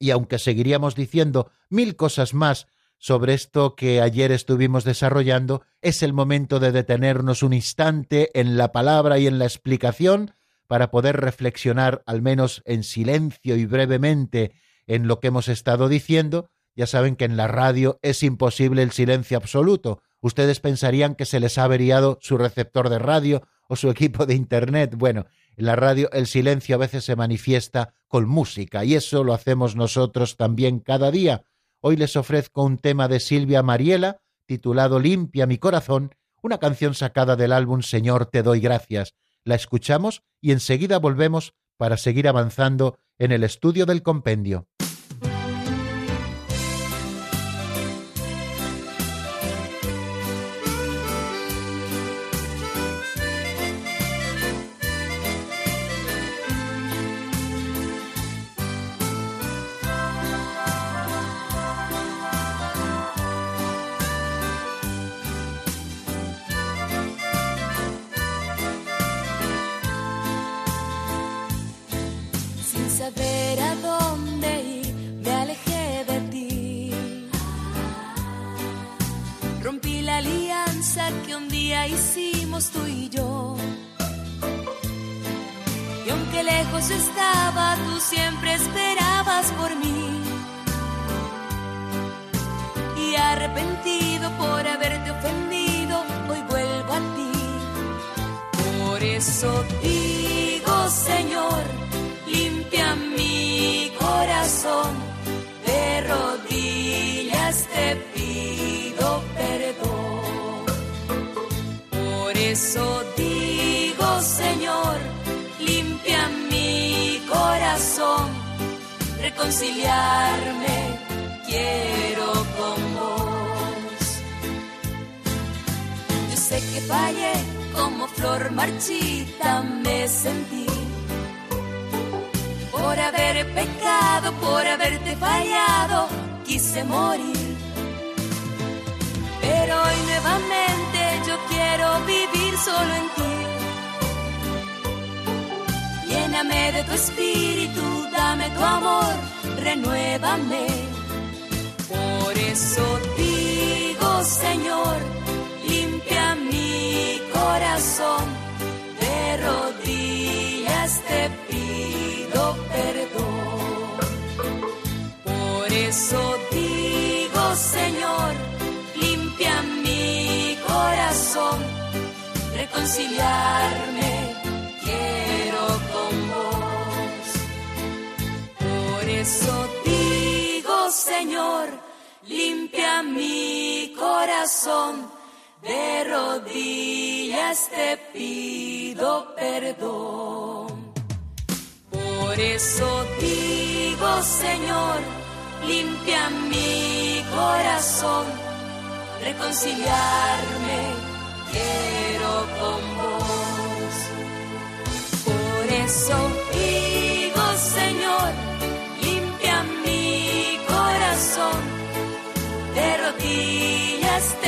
Y aunque seguiríamos diciendo mil cosas más sobre esto que ayer estuvimos desarrollando, es el momento de detenernos un instante en la palabra y en la explicación para poder reflexionar, al menos en silencio y brevemente, en lo que hemos estado diciendo. Ya saben que en la radio es imposible el silencio absoluto. Ustedes pensarían que se les ha averiado su receptor de radio o su equipo de Internet. Bueno, en la radio el silencio a veces se manifiesta con música y eso lo hacemos nosotros también cada día. Hoy les ofrezco un tema de Silvia Mariela, titulado Limpia mi corazón, una canción sacada del álbum Señor te doy gracias. La escuchamos y enseguida volvemos para seguir avanzando en el estudio del compendio. Reconciliarme quiero con vos. Yo sé que fallé como flor marchita me sentí por haber pecado, por haberte fallado, quise morir. Hoy nuevamente yo quiero vivir solo en ti. Lléname de tu espíritu, dame tu amor, renuévame. Por eso digo, Señor, limpia mi corazón. De rodillas te pido perdón. Reconciliarme eso digo, Señor, limpia mi corazón, de rodillas te pido perdón. Por eso digo, Señor, limpia mi corazón, reconciliarme quiero con vos. Por eso digo, Señor, limpia mi corazón de rodillas. Te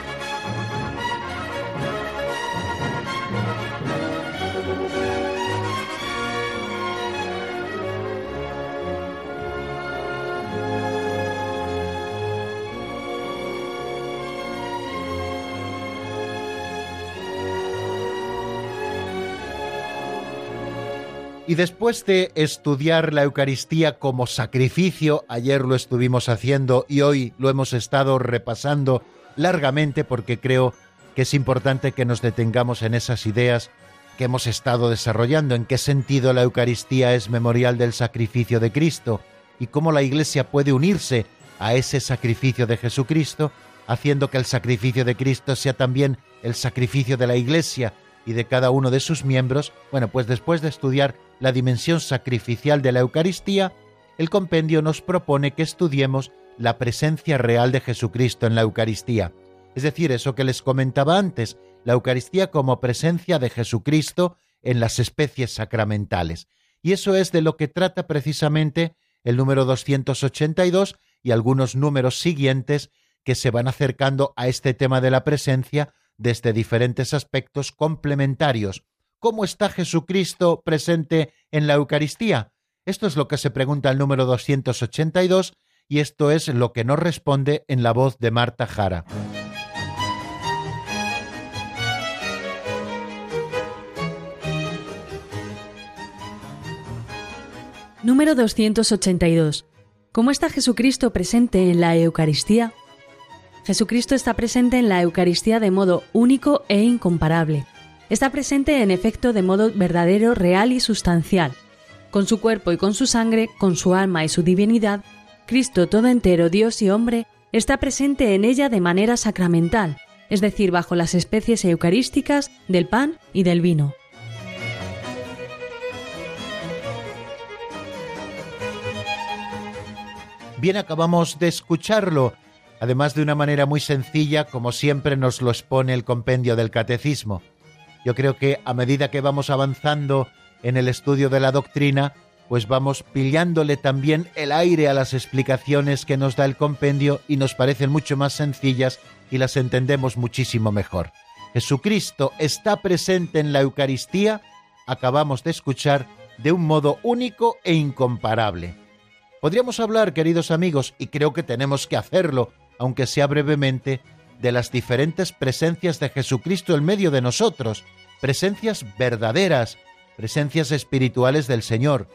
Y después de estudiar la Eucaristía como sacrificio, ayer lo estuvimos haciendo y hoy lo hemos estado repasando largamente porque creo que es importante que nos detengamos en esas ideas que hemos estado desarrollando, en qué sentido la Eucaristía es memorial del sacrificio de Cristo y cómo la Iglesia puede unirse a ese sacrificio de Jesucristo, haciendo que el sacrificio de Cristo sea también el sacrificio de la Iglesia y de cada uno de sus miembros, bueno, pues después de estudiar la dimensión sacrificial de la Eucaristía, el compendio nos propone que estudiemos la presencia real de Jesucristo en la Eucaristía. Es decir, eso que les comentaba antes, la Eucaristía como presencia de Jesucristo en las especies sacramentales. Y eso es de lo que trata precisamente el número 282 y algunos números siguientes que se van acercando a este tema de la presencia desde diferentes aspectos complementarios. ¿Cómo está Jesucristo presente en la Eucaristía? Esto es lo que se pregunta el número 282 y esto es lo que nos responde en la voz de Marta Jara. Número 282. ¿Cómo está Jesucristo presente en la Eucaristía? Jesucristo está presente en la Eucaristía de modo único e incomparable. Está presente en efecto de modo verdadero, real y sustancial. Con su cuerpo y con su sangre, con su alma y su divinidad, Cristo todo entero, Dios y hombre, está presente en ella de manera sacramental, es decir, bajo las especies eucarísticas del pan y del vino. Bien, acabamos de escucharlo además de una manera muy sencilla, como siempre nos lo expone el compendio del catecismo. Yo creo que a medida que vamos avanzando en el estudio de la doctrina, pues vamos pillándole también el aire a las explicaciones que nos da el compendio y nos parecen mucho más sencillas y las entendemos muchísimo mejor. Jesucristo está presente en la Eucaristía, acabamos de escuchar, de un modo único e incomparable. Podríamos hablar, queridos amigos, y creo que tenemos que hacerlo, aunque sea brevemente, de las diferentes presencias de Jesucristo en medio de nosotros, presencias verdaderas, presencias espirituales del Señor.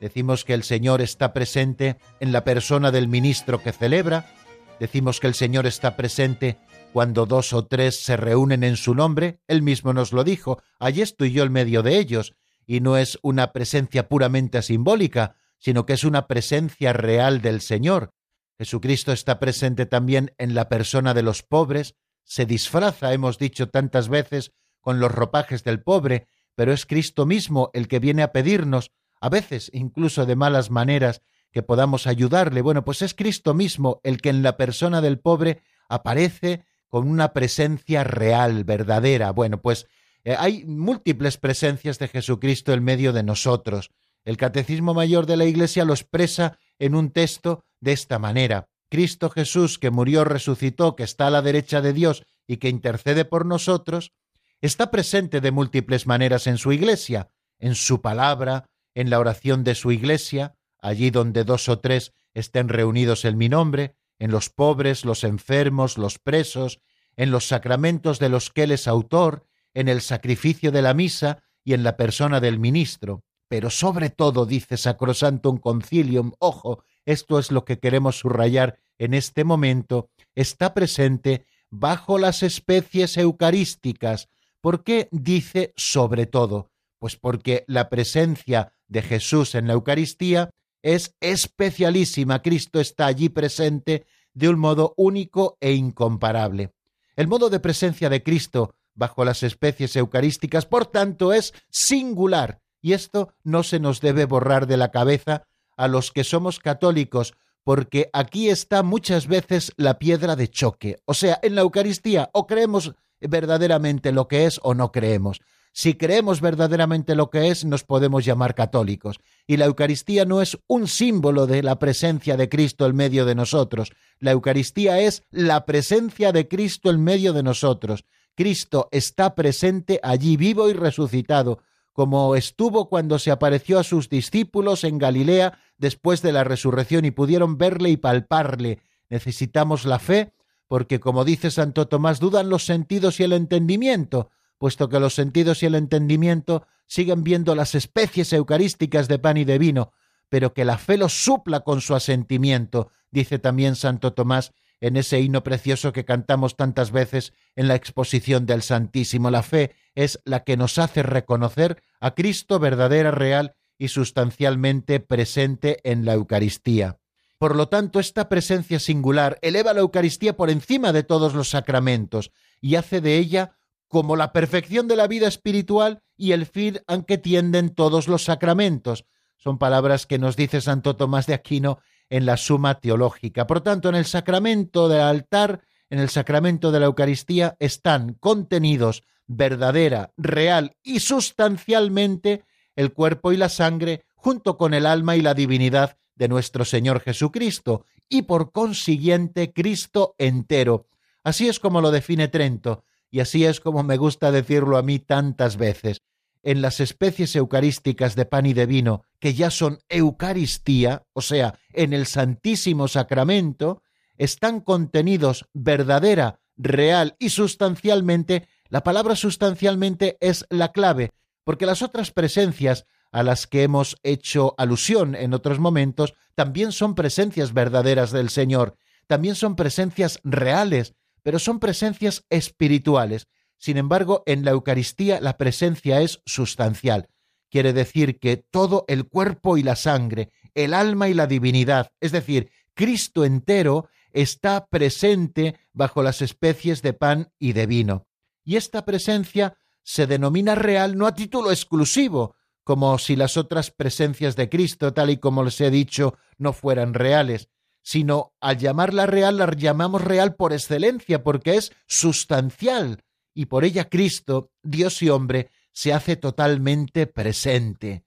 Decimos que el Señor está presente en la persona del ministro que celebra, decimos que el Señor está presente cuando dos o tres se reúnen en su nombre, él mismo nos lo dijo, allí estoy yo en medio de ellos, y no es una presencia puramente simbólica, sino que es una presencia real del Señor, Jesucristo está presente también en la persona de los pobres, se disfraza, hemos dicho tantas veces, con los ropajes del pobre, pero es Cristo mismo el que viene a pedirnos, a veces incluso de malas maneras, que podamos ayudarle. Bueno, pues es Cristo mismo el que en la persona del pobre aparece con una presencia real, verdadera. Bueno, pues eh, hay múltiples presencias de Jesucristo en medio de nosotros. El Catecismo Mayor de la Iglesia lo expresa en un texto de esta manera. Cristo Jesús, que murió, resucitó, que está a la derecha de Dios y que intercede por nosotros, está presente de múltiples maneras en su iglesia, en su palabra, en la oración de su iglesia, allí donde dos o tres estén reunidos en mi nombre, en los pobres, los enfermos, los presos, en los sacramentos de los que él es autor, en el sacrificio de la misa y en la persona del ministro. Pero sobre todo, dice Sacrosantum Concilium, ojo, esto es lo que queremos subrayar en este momento, está presente bajo las especies eucarísticas. ¿Por qué dice sobre todo? Pues porque la presencia de Jesús en la Eucaristía es especialísima. Cristo está allí presente de un modo único e incomparable. El modo de presencia de Cristo bajo las especies eucarísticas, por tanto, es singular, y esto no se nos debe borrar de la cabeza a los que somos católicos, porque aquí está muchas veces la piedra de choque. O sea, en la Eucaristía o creemos verdaderamente lo que es o no creemos. si creemos verdaderamente lo que es, nos podemos llamar católicos. Y la Eucaristía no es un símbolo de la presencia de Cristo en medio de nosotros. La Eucaristía es la presencia de Cristo en medio de nosotros. Cristo está presente allí vivo y resucitado, como estuvo cuando se apareció a sus discípulos en Galilea después de la resurrección y pudieron verle y palparle. Necesitamos la fe, porque como dice Santo Tomás, dudan los sentidos y el entendimiento, puesto que los sentidos y el entendimiento siguen viendo las especies eucarísticas de pan y de vino, pero que la fe los supla con su asentimiento, dice también Santo Tomás en ese himno precioso que cantamos tantas veces en la exposición del Santísimo. La fe es la que nos hace reconocer a Cristo verdadera, real y sustancialmente presente en la Eucaristía. Por lo tanto, esta presencia singular eleva la Eucaristía por encima de todos los sacramentos y hace de ella como la perfección de la vida espiritual y el fin a que tienden todos los sacramentos. Son palabras que nos dice Santo Tomás de Aquino en la Suma Teológica. Por tanto, en el sacramento del altar, en el sacramento de la Eucaristía, están contenidos verdadera, real y sustancialmente el cuerpo y la sangre, junto con el alma y la divinidad de nuestro Señor Jesucristo, y por consiguiente Cristo entero. Así es como lo define Trento, y así es como me gusta decirlo a mí tantas veces. En las especies eucarísticas de pan y de vino, que ya son Eucaristía, o sea, en el Santísimo Sacramento, están contenidos verdadera, real y sustancialmente, la palabra sustancialmente es la clave, porque las otras presencias a las que hemos hecho alusión en otros momentos también son presencias verdaderas del Señor, también son presencias reales, pero son presencias espirituales. Sin embargo, en la Eucaristía la presencia es sustancial. Quiere decir que todo el cuerpo y la sangre, el alma y la divinidad, es decir, Cristo entero, está presente bajo las especies de pan y de vino. Y esta presencia se denomina real no a título exclusivo, como si las otras presencias de Cristo, tal y como les he dicho, no fueran reales, sino al llamarla real la llamamos real por excelencia, porque es sustancial, y por ella Cristo, Dios y hombre, se hace totalmente presente.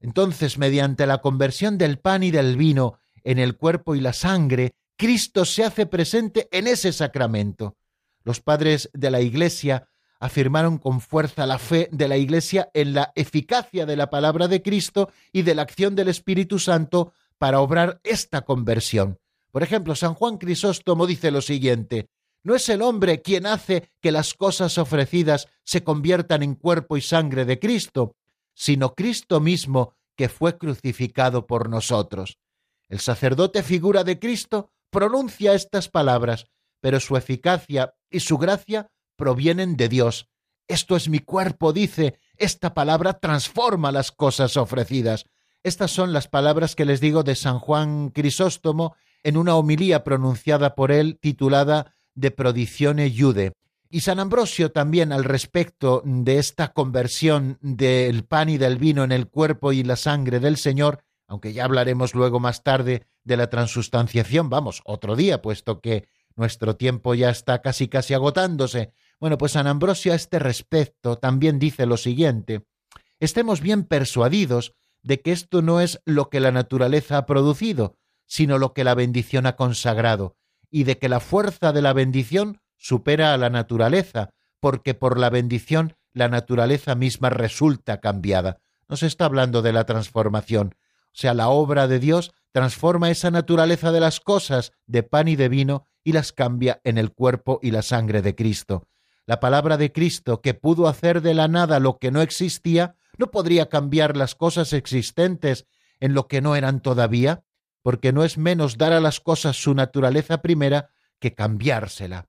Entonces, mediante la conversión del pan y del vino en el cuerpo y la sangre, Cristo se hace presente en ese sacramento. Los padres de la Iglesia afirmaron con fuerza la fe de la Iglesia en la eficacia de la palabra de Cristo y de la acción del Espíritu Santo para obrar esta conversión. Por ejemplo, San Juan Crisóstomo dice lo siguiente, no es el hombre quien hace que las cosas ofrecidas se conviertan en cuerpo y sangre de Cristo, sino Cristo mismo que fue crucificado por nosotros. El sacerdote figura de Cristo pronuncia estas palabras, pero su eficacia y su gracia provienen de Dios. Esto es mi cuerpo, dice, esta palabra transforma las cosas ofrecidas. Estas son las palabras que les digo de San Juan Crisóstomo en una homilía pronunciada por él titulada De Prodicione Iude. Y San Ambrosio también al respecto de esta conversión del pan y del vino en el cuerpo y la sangre del Señor, aunque ya hablaremos luego más tarde de la transustanciación, vamos, otro día, puesto que nuestro tiempo ya está casi casi agotándose. Bueno, pues San Ambrosio a este respecto también dice lo siguiente, estemos bien persuadidos de que esto no es lo que la naturaleza ha producido, sino lo que la bendición ha consagrado, y de que la fuerza de la bendición supera a la naturaleza, porque por la bendición la naturaleza misma resulta cambiada. No se está hablando de la transformación, o sea, la obra de Dios transforma esa naturaleza de las cosas de pan y de vino y las cambia en el cuerpo y la sangre de Cristo. La palabra de Cristo, que pudo hacer de la nada lo que no existía, no podría cambiar las cosas existentes en lo que no eran todavía, porque no es menos dar a las cosas su naturaleza primera que cambiársela.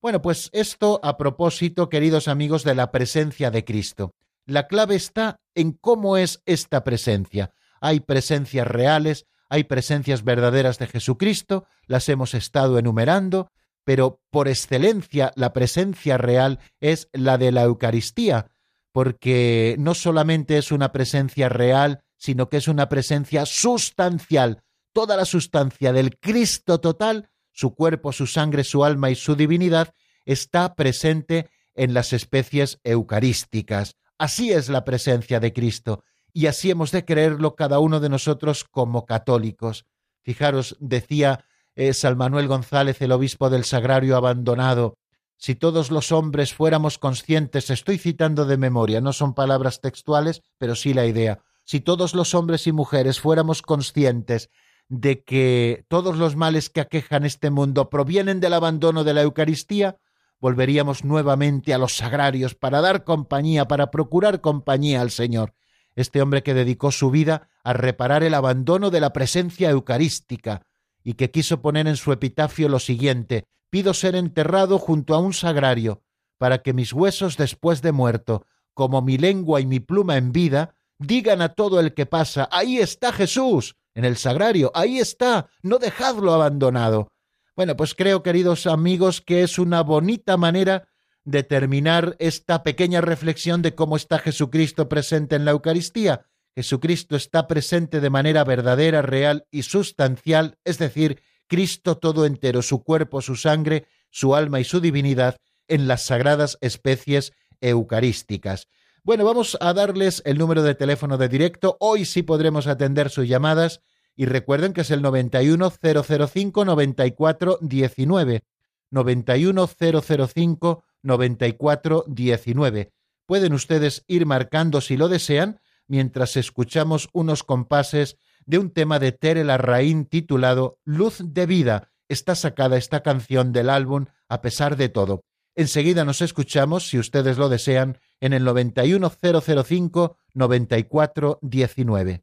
Bueno, pues esto a propósito, queridos amigos, de la presencia de Cristo. La clave está en cómo es esta presencia. Hay presencias reales, hay presencias verdaderas de Jesucristo, las hemos estado enumerando, pero por excelencia la presencia real es la de la Eucaristía, porque no solamente es una presencia real, sino que es una presencia sustancial, toda la sustancia del Cristo total, su cuerpo, su sangre, su alma y su divinidad, está presente en las especies eucarísticas. Así es la presencia de Cristo, y así hemos de creerlo cada uno de nosotros como católicos. Fijaros, decía eh, San Manuel González, el obispo del Sagrario abandonado, si todos los hombres fuéramos conscientes, estoy citando de memoria, no son palabras textuales, pero sí la idea, si todos los hombres y mujeres fuéramos conscientes de que todos los males que aquejan este mundo provienen del abandono de la Eucaristía, volveríamos nuevamente a los sagrarios para dar compañía, para procurar compañía al Señor. Este hombre que dedicó su vida a reparar el abandono de la presencia eucarística y que quiso poner en su epitafio lo siguiente pido ser enterrado junto a un sagrario, para que mis huesos después de muerto, como mi lengua y mi pluma en vida, digan a todo el que pasa, ahí está Jesús, en el sagrario, ahí está, no dejadlo abandonado. Bueno, pues creo, queridos amigos, que es una bonita manera de terminar esta pequeña reflexión de cómo está Jesucristo presente en la Eucaristía. Jesucristo está presente de manera verdadera, real y sustancial, es decir, Cristo todo entero, su cuerpo, su sangre, su alma y su divinidad en las sagradas especies eucarísticas. Bueno, vamos a darles el número de teléfono de directo. Hoy sí podremos atender sus llamadas y recuerden que es el 91005 9419. 91005 9419. Pueden ustedes ir marcando si lo desean mientras escuchamos unos compases de un tema de Tere Larraín titulado Luz de Vida. Está sacada esta canción del álbum A pesar de todo. Enseguida nos escuchamos, si ustedes lo desean, en el 91005 9419.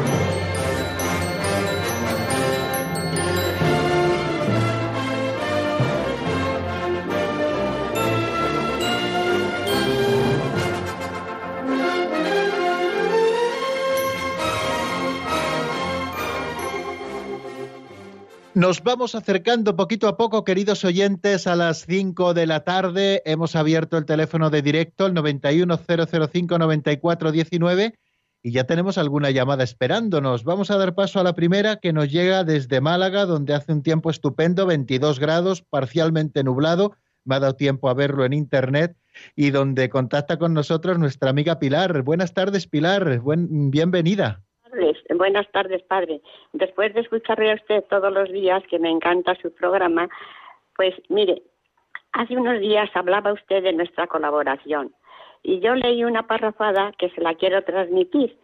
Nos vamos acercando poquito a poco, queridos oyentes, a las 5 de la tarde. Hemos abierto el teléfono de directo, el 910059419, y ya tenemos alguna llamada esperándonos. Vamos a dar paso a la primera que nos llega desde Málaga, donde hace un tiempo estupendo, 22 grados, parcialmente nublado. Me ha dado tiempo a verlo en internet y donde contacta con nosotros nuestra amiga Pilar. Buenas tardes, Pilar. Buen, bienvenida. Buenas tardes, padre. Después de escucharle a usted todos los días, que me encanta su programa, pues mire, hace unos días hablaba usted de nuestra colaboración y yo leí una parrafada que se la quiero transmitir.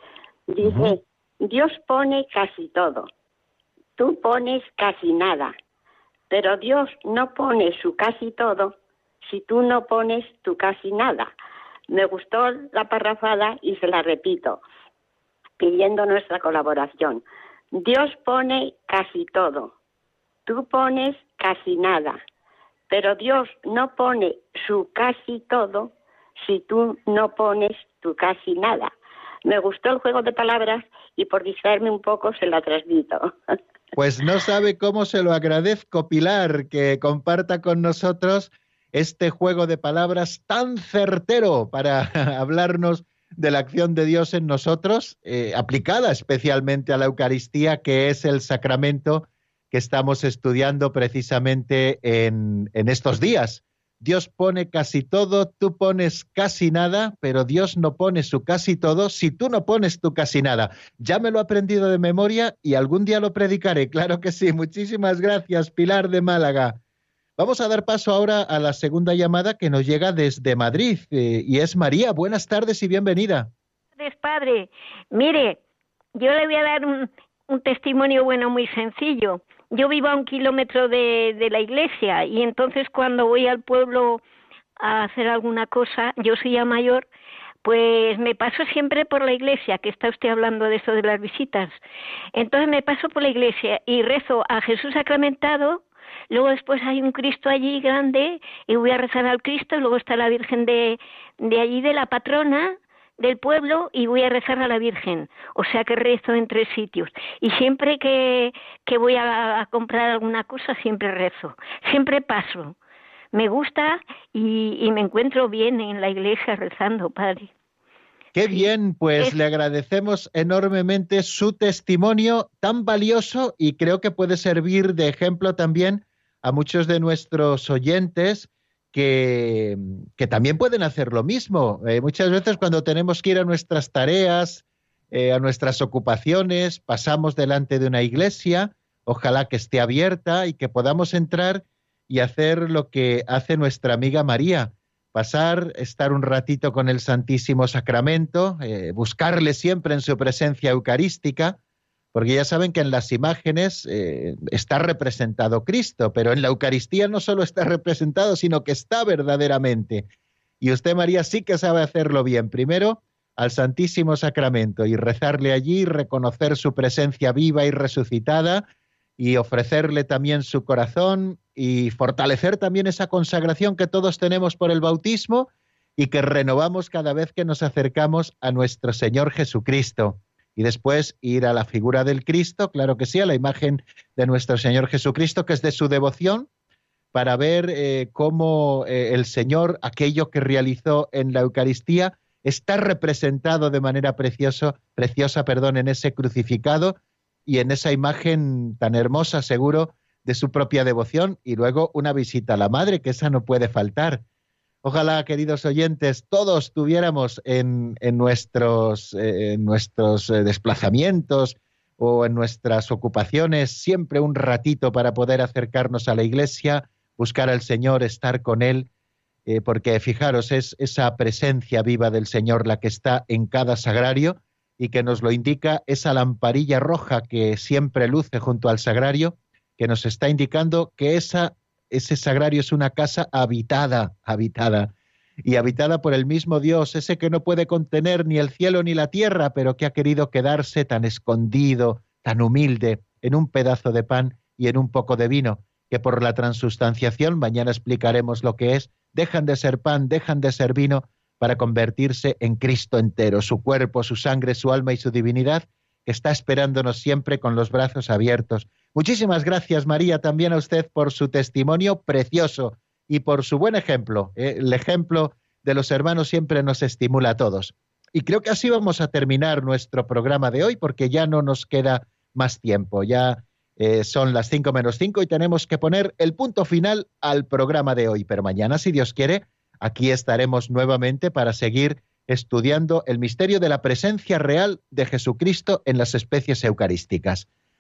Dice, Dios pone casi todo, tú pones casi nada, pero Dios no pone su casi todo si tú no pones tu casi nada. Me gustó la parrafada y se la repito, pidiendo nuestra colaboración. Dios pone casi todo, tú pones casi nada, pero Dios no pone su casi todo si tú no pones tu casi nada. Me gustó el juego de palabras y por distraerme un poco se la transmito. Pues no sabe cómo se lo agradezco, Pilar, que comparta con nosotros este juego de palabras tan certero para hablarnos de la acción de Dios en nosotros, eh, aplicada especialmente a la Eucaristía, que es el sacramento que estamos estudiando precisamente en, en estos días. Dios pone casi todo, tú pones casi nada, pero Dios no pone su casi todo si tú no pones tu casi nada. Ya me lo he aprendido de memoria y algún día lo predicaré, claro que sí. Muchísimas gracias, Pilar de Málaga. Vamos a dar paso ahora a la segunda llamada que nos llega desde Madrid eh, y es María. Buenas tardes y bienvenida. Buenas padre. Mire, yo le voy a dar un, un testimonio bueno muy sencillo yo vivo a un kilómetro de, de la iglesia y entonces cuando voy al pueblo a hacer alguna cosa, yo soy ya mayor, pues me paso siempre por la iglesia, que está usted hablando de eso de las visitas. Entonces me paso por la iglesia y rezo a Jesús sacramentado, luego después hay un Cristo allí grande y voy a rezar al Cristo, luego está la Virgen de, de allí de la patrona, del pueblo y voy a rezar a la Virgen. O sea que rezo en tres sitios. Y siempre que, que voy a, comprar alguna cosa, siempre rezo. Siempre paso. Me gusta y, y me encuentro bien en la iglesia rezando, Padre. Qué bien, pues le agradecemos enormemente su testimonio tan valioso y creo que puede servir de ejemplo también a muchos de nuestros oyentes que, también pueden hacer lo mismo. Eh, muchas veces cuando tenemos que ir a nuestras tareas, eh, a nuestras ocupaciones, pasamos delante de una iglesia, ojalá que esté abierta y que podamos entrar y hacer lo que hace nuestra amiga María, pasar, estar un ratito con el Santísimo Sacramento, eh, buscarle siempre en su presencia eucarística, porque ya saben que en las imágenes eh, está representado Cristo, pero en la Eucaristía no solo está representado, sino que está verdaderamente. Y usted, María, sí que sabe hacerlo bien. Primero, al Santísimo Sacramento y rezarle allí, reconocer su presencia viva y resucitada y ofrecerle también su corazón y fortalecer también esa consagración que todos tenemos por el bautismo y que renovamos cada vez que nos acercamos a nuestro Señor Jesucristo y después ir a la figura del Cristo, claro que sí, a la imagen de nuestro Señor Jesucristo, que es de su devoción, para ver eh, cómo eh, el Señor, aquello que realizó en la Eucaristía, está representado de manera precioso, preciosa perdón, en ese crucificado y en esa imagen tan hermosa, seguro, de su propia devoción, y luego una visita a la Madre, que esa no puede faltar Ojalá, queridos oyentes, todos tuviéramos en, nuestros, eh, nuestros eh, desplazamientos o en nuestras ocupaciones siempre un ratito para poder acercarnos a la iglesia, buscar al Señor, estar con Él, eh, porque fijaros, es esa presencia viva del Señor la que está en cada sagrario y que nos lo indica esa lamparilla roja que siempre luce junto al sagrario, que nos está indicando que esa ese sagrario es una casa habitada, habitada, y habitada por el mismo Dios, ese que no puede contener ni el cielo ni la tierra, pero que ha querido quedarse tan escondido, tan humilde, en un pedazo de pan y en un poco de vino, que por la transustanciación, mañana explicaremos lo que es, dejan de ser pan, dejan de ser vino, para convertirse en Cristo entero, su cuerpo, su sangre, su alma y su divinidad, que está esperándonos siempre con los brazos abiertos Muchísimas gracias, María, también a usted por su testimonio precioso y por su buen ejemplo. Eh, el ejemplo de los hermanos siempre nos estimula a todos. Y creo que así vamos a terminar nuestro programa de hoy porque ya no nos queda más tiempo. Ya eh, son las cinco menos cinco y tenemos que poner el punto final al programa de hoy. Pero mañana, si Dios quiere, aquí estaremos nuevamente para seguir estudiando el misterio de la presencia real de Jesucristo en las especies eucarísticas.